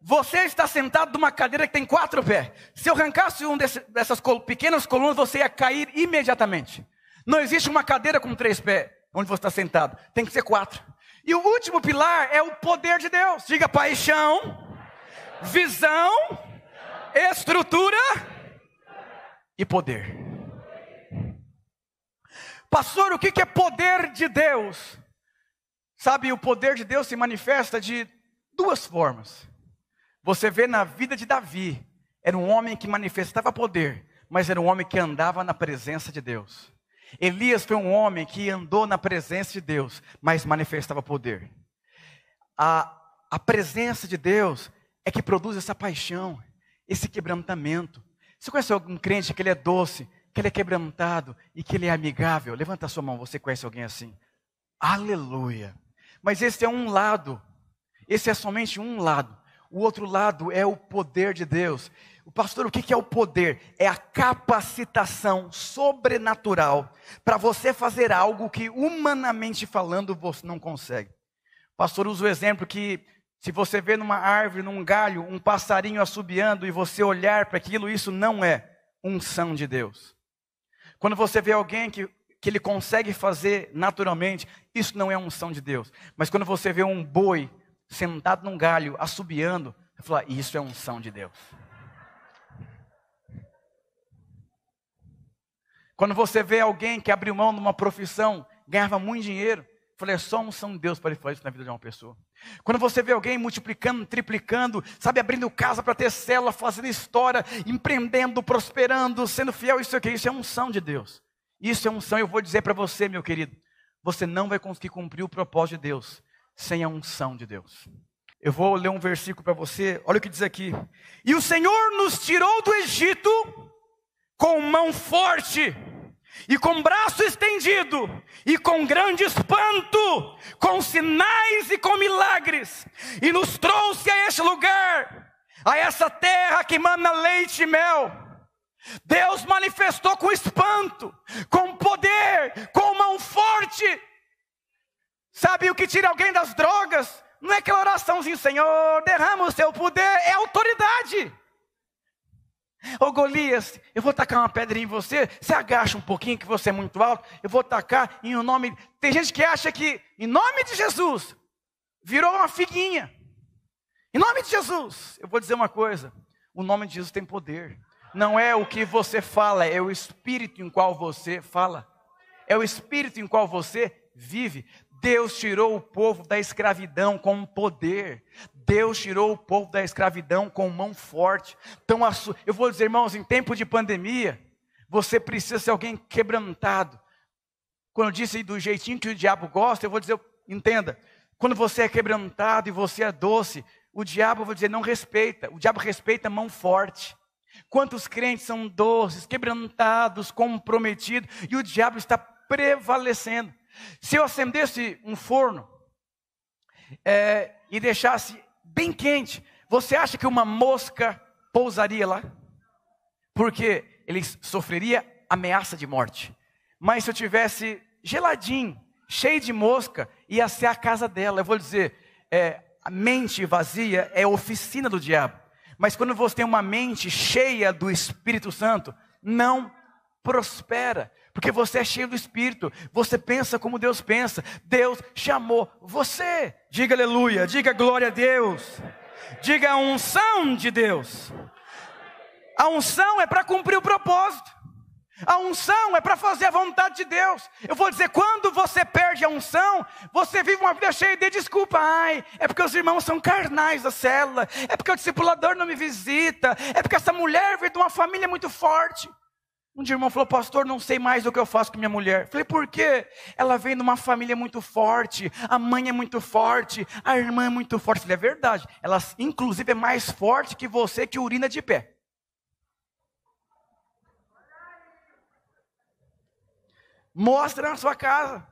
Você está sentado numa cadeira que tem quatro pés. Se eu arrancasse um desse, dessas pequenas colunas, você ia cair imediatamente. Não existe uma cadeira com três pés onde você está sentado. Tem que ser quatro. E o último pilar é o poder de Deus. Diga paixão, visão, estrutura e poder. Pastor, o que é poder de Deus? Sabe, o poder de Deus se manifesta de duas formas. Você vê na vida de Davi, era um homem que manifestava poder, mas era um homem que andava na presença de Deus. Elias foi um homem que andou na presença de Deus, mas manifestava poder. A, a presença de Deus é que produz essa paixão, esse quebrantamento. Você conhece algum crente que ele é doce, que ele é quebrantado e que ele é amigável? Levanta a sua mão, você conhece alguém assim? Aleluia. Mas esse é um lado, esse é somente um lado. O outro lado é o poder de Deus. O pastor, o que é o poder? É a capacitação sobrenatural para você fazer algo que, humanamente falando, você não consegue. O pastor usa o exemplo que, se você vê numa árvore, num galho, um passarinho assobiando e você olhar para aquilo, isso não é unção de Deus. Quando você vê alguém que, que ele consegue fazer naturalmente, isso não é unção de Deus. Mas quando você vê um boi sentado num galho, assobiando, você fala, isso é unção de Deus. Quando você vê alguém que abriu mão de uma profissão, ganhava muito dinheiro, falei, é só unção de Deus para ele fazer isso na vida de uma pessoa. Quando você vê alguém multiplicando, triplicando, sabe, abrindo casa para ter célula, fazendo história, empreendendo, prosperando, sendo fiel, isso aqui, isso é unção de Deus. Isso é unção, eu vou dizer para você, meu querido, você não vai conseguir cumprir o propósito de Deus sem a unção de Deus. Eu vou ler um versículo para você, olha o que diz aqui. E o Senhor nos tirou do Egito com mão forte, e com braço estendido, e com grande espanto, com sinais e com milagres, e nos trouxe a este lugar, a essa terra que mana leite e mel. Deus manifestou com espanto, com poder, com mão forte. Sabe o que tira alguém das drogas? Não é aquela oraçãozinha, Senhor, derrama o seu poder, é autoridade. Ô Golias, eu vou tacar uma pedrinha em você, você agacha um pouquinho que você é muito alto, eu vou tacar em um nome. Tem gente que acha que em nome de Jesus virou uma figuinha. Em nome de Jesus, eu vou dizer uma coisa: o nome de Jesus tem poder. Não é o que você fala, é o espírito em qual você fala. É o espírito em qual você vive. Deus tirou o povo da escravidão com poder. Deus tirou o povo da escravidão com mão forte. Então, eu vou dizer, irmãos, em tempo de pandemia, você precisa ser alguém quebrantado. Quando eu disse do jeitinho que o diabo gosta, eu vou dizer, entenda, quando você é quebrantado e você é doce, o diabo, eu vou dizer, não respeita. O diabo respeita mão forte. Quantos crentes são doces, quebrantados, comprometidos, e o diabo está prevalecendo. Se eu acendesse um forno é, e deixasse bem quente, você acha que uma mosca pousaria lá? Porque ele sofreria ameaça de morte. Mas se eu tivesse geladinho, cheio de mosca, ia ser a casa dela. Eu vou dizer, é, a mente vazia é a oficina do diabo. Mas quando você tem uma mente cheia do Espírito Santo, não prospera. Porque você é cheio do Espírito, você pensa como Deus pensa. Deus chamou você. Diga aleluia, diga glória a Deus. Diga a unção de Deus. A unção é para cumprir o propósito. A unção é para fazer a vontade de Deus. Eu vou dizer, quando você perde a unção, você vive uma vida cheia de desculpa. Ai, é porque os irmãos são carnais da célula. É porque o discipulador não me visita. É porque essa mulher veio de uma família muito forte. Um dia o irmão falou, pastor, não sei mais o que eu faço com minha mulher. Falei, por quê? Ela vem de uma família muito forte, a mãe é muito forte, a irmã é muito forte. Falei, é verdade. Ela, inclusive, é mais forte que você que urina de pé. Mostra na sua casa.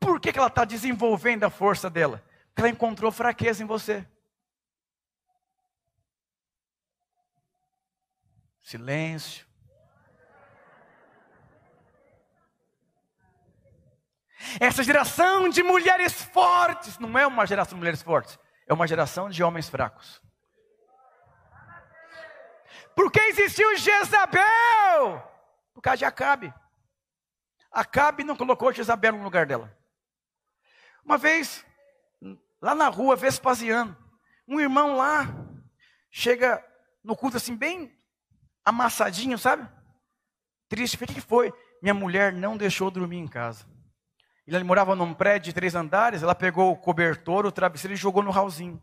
Por que, que ela está desenvolvendo a força dela? Porque ela encontrou fraqueza em você. Silêncio. Essa geração de mulheres fortes não é uma geração de mulheres fortes, é uma geração de homens fracos. Por que existiu Jezabel? Por causa de Acabe. Acabe não colocou Jezabel no lugar dela. Uma vez, lá na rua, Vespasiano, um irmão lá, chega no culto assim, bem amassadinho, sabe? Triste, o que foi? Minha mulher não deixou dormir em casa. Ele morava num prédio de três andares, ela pegou o cobertor, o travesseiro e jogou no ralzinho.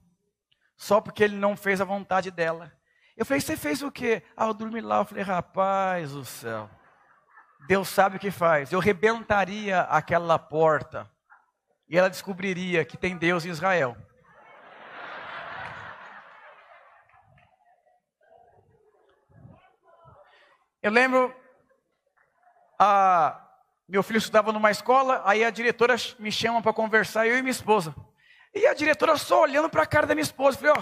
Só porque ele não fez a vontade dela. Eu falei, você fez o quê? Ah, eu dormi lá. Eu falei, rapaz do céu. Deus sabe o que faz. Eu rebentaria aquela porta. E ela descobriria que tem Deus em Israel. Eu lembro, a meu filho estudava numa escola, aí a diretora me chama para conversar, eu e minha esposa. E a diretora só olhando para a cara da minha esposa, falei,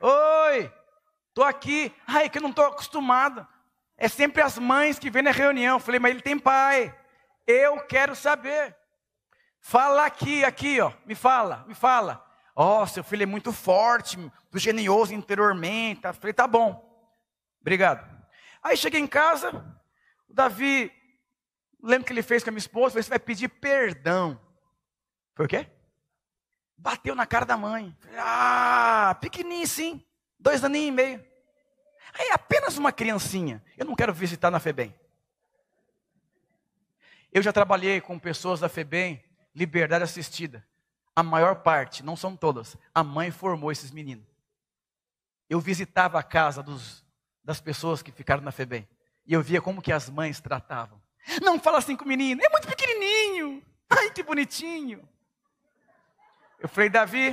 ó, oi, tô aqui. Ai, que eu não estou acostumada. É sempre as mães que vêm na reunião. Falei, mas ele tem pai. Eu quero saber. Fala aqui, aqui, ó. Me fala, me fala. Ó, oh, seu filho é muito forte, muito genioso interiormente. Falei, tá bom. Obrigado. Aí cheguei em casa, o Davi lembro que ele fez com a minha esposa, falei, você vai pedir perdão. Foi o quê? Bateu na cara da mãe. Ah, pequenininho sim, dois aninhos e meio. Aí apenas uma criancinha. Eu não quero visitar na FEBEM. Eu já trabalhei com pessoas da FEBEM, liberdade assistida. A maior parte, não são todas, a mãe formou esses meninos. Eu visitava a casa dos, das pessoas que ficaram na FEBEM. E eu via como que as mães tratavam. Não fala assim com o menino, é muito pequenininho. Ai, que bonitinho. Eu falei, Davi,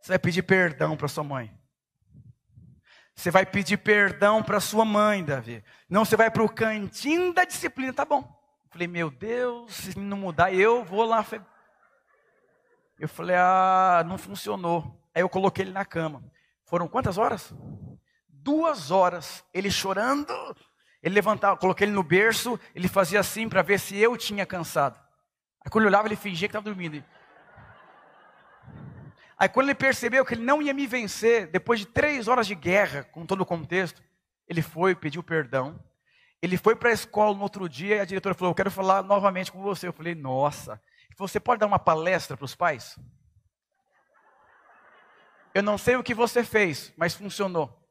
você vai pedir perdão para sua mãe. Você vai pedir perdão para sua mãe, Davi. Não, você vai para o cantinho da disciplina, tá bom. Eu falei, meu Deus, se não mudar, eu vou lá. Eu falei, ah, não funcionou. Aí eu coloquei ele na cama. Foram quantas horas? Duas horas. Ele chorando, ele levantava, coloquei ele no berço, ele fazia assim para ver se eu tinha cansado. Aí quando ele olhava, ele fingia que estava dormindo. Aí quando ele percebeu que ele não ia me vencer, depois de três horas de guerra, com todo o contexto, ele foi, pediu perdão. Ele foi para a escola no outro dia e a diretora falou: Eu quero falar novamente com você. Eu falei: Nossa, você pode dar uma palestra para os pais? Eu não sei o que você fez, mas funcionou.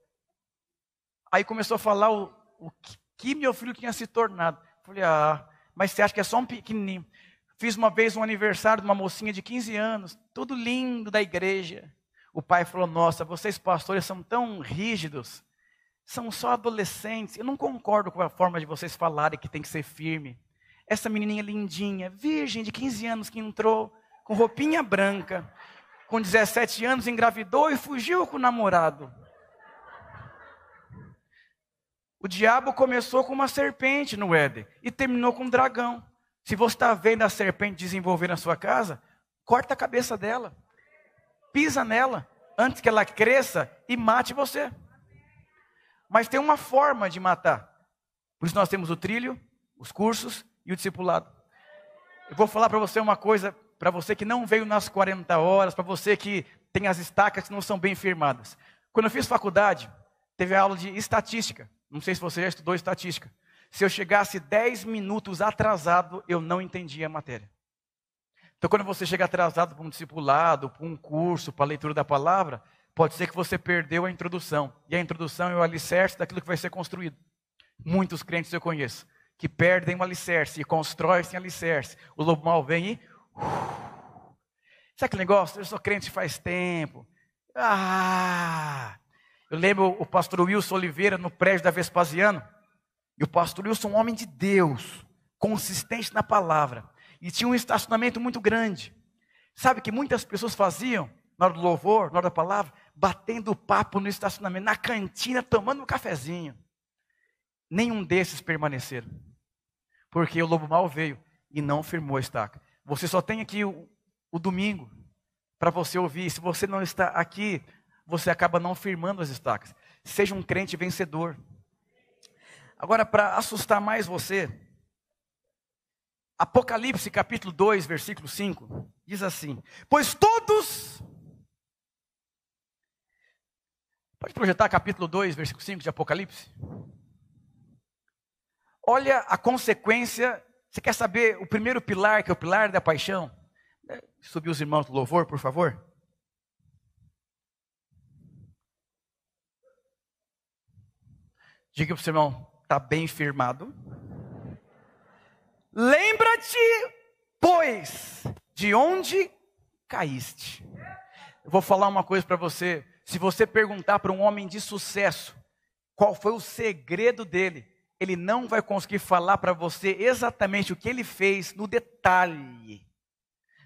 Aí começou a falar o, o que meu filho tinha se tornado. Falei, ah, mas você acha que é só um pequenininho? Fiz uma vez um aniversário de uma mocinha de 15 anos, tudo lindo da igreja. O pai falou: Nossa, vocês pastores são tão rígidos, são só adolescentes. Eu não concordo com a forma de vocês falarem que tem que ser firme. Essa menininha lindinha, virgem de 15 anos que entrou com roupinha branca, com 17 anos engravidou e fugiu com o namorado. O diabo começou com uma serpente no Éden e terminou com um dragão. Se você está vendo a serpente desenvolver na sua casa, corta a cabeça dela, pisa nela, antes que ela cresça e mate você. Mas tem uma forma de matar. Por isso nós temos o trilho, os cursos e o discipulado. Eu vou falar para você uma coisa, para você que não veio nas 40 horas, para você que tem as estacas que não são bem firmadas. Quando eu fiz faculdade, teve aula de estatística. Não sei se você já estudou estatística. Se eu chegasse 10 minutos atrasado, eu não entendia a matéria. Então, quando você chega atrasado para um discipulado, para um curso, para a leitura da palavra, pode ser que você perdeu a introdução. E a introdução é o alicerce daquilo que vai ser construído. Muitos crentes eu conheço que perdem o alicerce e constroem sem alicerce. O lobo mal vem e. Uh, sabe aquele negócio? Eu sou crente faz tempo. Ah! Eu lembro o pastor Wilson Oliveira no prédio da Vespasiano. E o pastor Wilson, um homem de Deus, consistente na palavra. E tinha um estacionamento muito grande. Sabe que muitas pessoas faziam, na hora do louvor, na hora da palavra, batendo papo no estacionamento, na cantina, tomando um cafezinho. Nenhum desses permaneceram. Porque o lobo mal veio e não firmou a estaca. Você só tem aqui o, o domingo para você ouvir. Se você não está aqui, você acaba não firmando as estacas. Seja um crente vencedor. Agora, para assustar mais você, Apocalipse capítulo 2, versículo 5, diz assim: Pois todos. Pode projetar capítulo 2, versículo 5 de Apocalipse? Olha a consequência. Você quer saber o primeiro pilar, que é o pilar da paixão? É, subir os irmãos do louvor, por favor. Diga para o seu irmão, está bem firmado. Lembra-te, pois, de onde caíste. Eu vou falar uma coisa para você. Se você perguntar para um homem de sucesso qual foi o segredo dele, ele não vai conseguir falar para você exatamente o que ele fez no detalhe.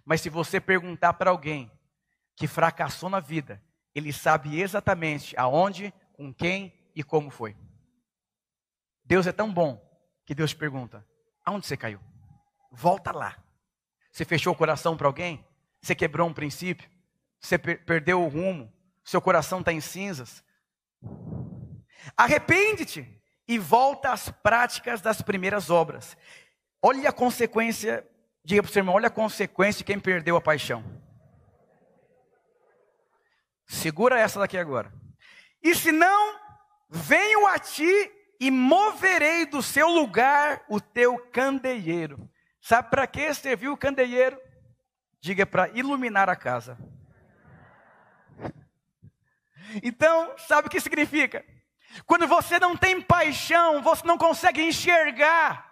Mas se você perguntar para alguém que fracassou na vida, ele sabe exatamente aonde, com quem e como foi. Deus é tão bom que Deus pergunta: aonde você caiu? Volta lá. Você fechou o coração para alguém? Você quebrou um princípio? Você per perdeu o rumo? Seu coração está em cinzas? Arrepende-te e volta às práticas das primeiras obras. Olha a consequência, diga para o seu irmão, olha a consequência de quem perdeu a paixão. Segura essa daqui agora. E se não, venho a ti e moverei do seu lugar o teu candeeiro. Sabe para que serviu o candeeiro? Diga para iluminar a casa. [laughs] Então, sabe o que significa? Quando você não tem paixão, você não consegue enxergar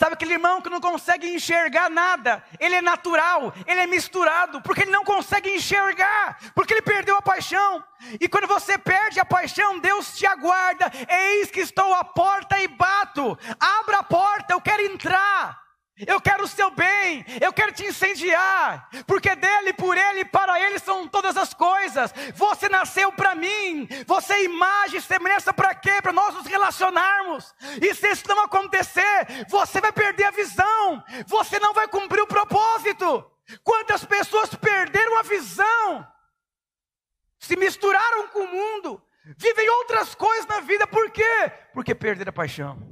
Sabe aquele irmão que não consegue enxergar nada? Ele é natural, ele é misturado, porque ele não consegue enxergar, porque ele perdeu a paixão. E quando você perde a paixão, Deus te aguarda. Eis que estou à porta e bato. Abra a porta, eu quero entrar. Eu quero o seu bem, eu quero te incendiar, porque dele, por ele, para ele são todas as coisas. Você nasceu para mim, você é imagem semelhança para quê? Para nós nos relacionarmos. E se isso não acontecer, você vai perder a visão, você não vai cumprir o propósito. Quantas pessoas perderam a visão, se misturaram com o mundo, vivem outras coisas na vida, por quê? Porque perderam a paixão.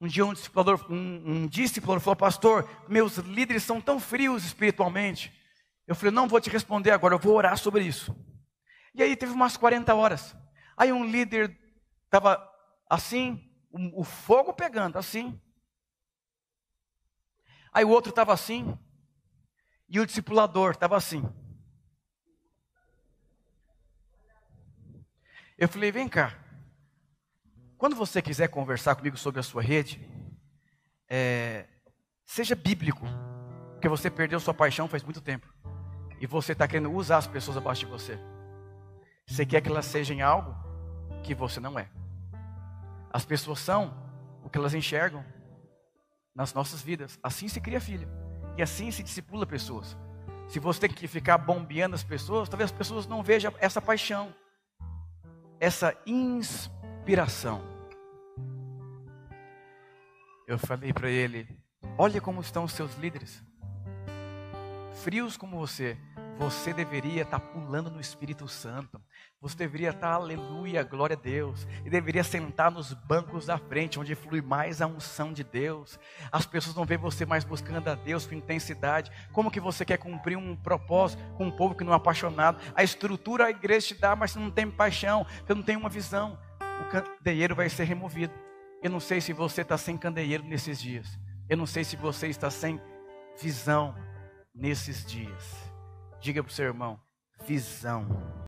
Um dia um discipulador, um, um discipulador falou, pastor, meus líderes são tão frios espiritualmente. Eu falei, não vou te responder agora, eu vou orar sobre isso. E aí teve umas 40 horas. Aí um líder estava assim, o, o fogo pegando, assim. Aí o outro estava assim, e o discipulador estava assim. Eu falei, vem cá, quando você quiser conversar comigo sobre a sua rede, é, seja bíblico, porque você perdeu sua paixão faz muito tempo e você está querendo usar as pessoas abaixo de você. Você quer que elas sejam algo que você não é. As pessoas são o que elas enxergam nas nossas vidas. Assim se cria filho e assim se discipula pessoas. Se você tem que ficar bombeando as pessoas, talvez as pessoas não vejam essa paixão, essa inspiração inspiração. Eu falei para ele: Olha como estão os seus líderes, frios como você. Você deveria estar tá pulando no Espírito Santo. Você deveria estar, tá, aleluia, glória a Deus. E deveria sentar nos bancos da frente, onde flui mais a unção de Deus. As pessoas não veem você mais buscando a Deus com intensidade. Como que você quer cumprir um propósito com um povo que não é apaixonado? A estrutura a igreja te dá, mas você não tem paixão, você não tem uma visão. o candeeiro vai ser removido. Eu não sei se você está sem candeeiro nesses dias. Eu não sei se você está sem visão nesses dias. Diga para o seu irmão: visão.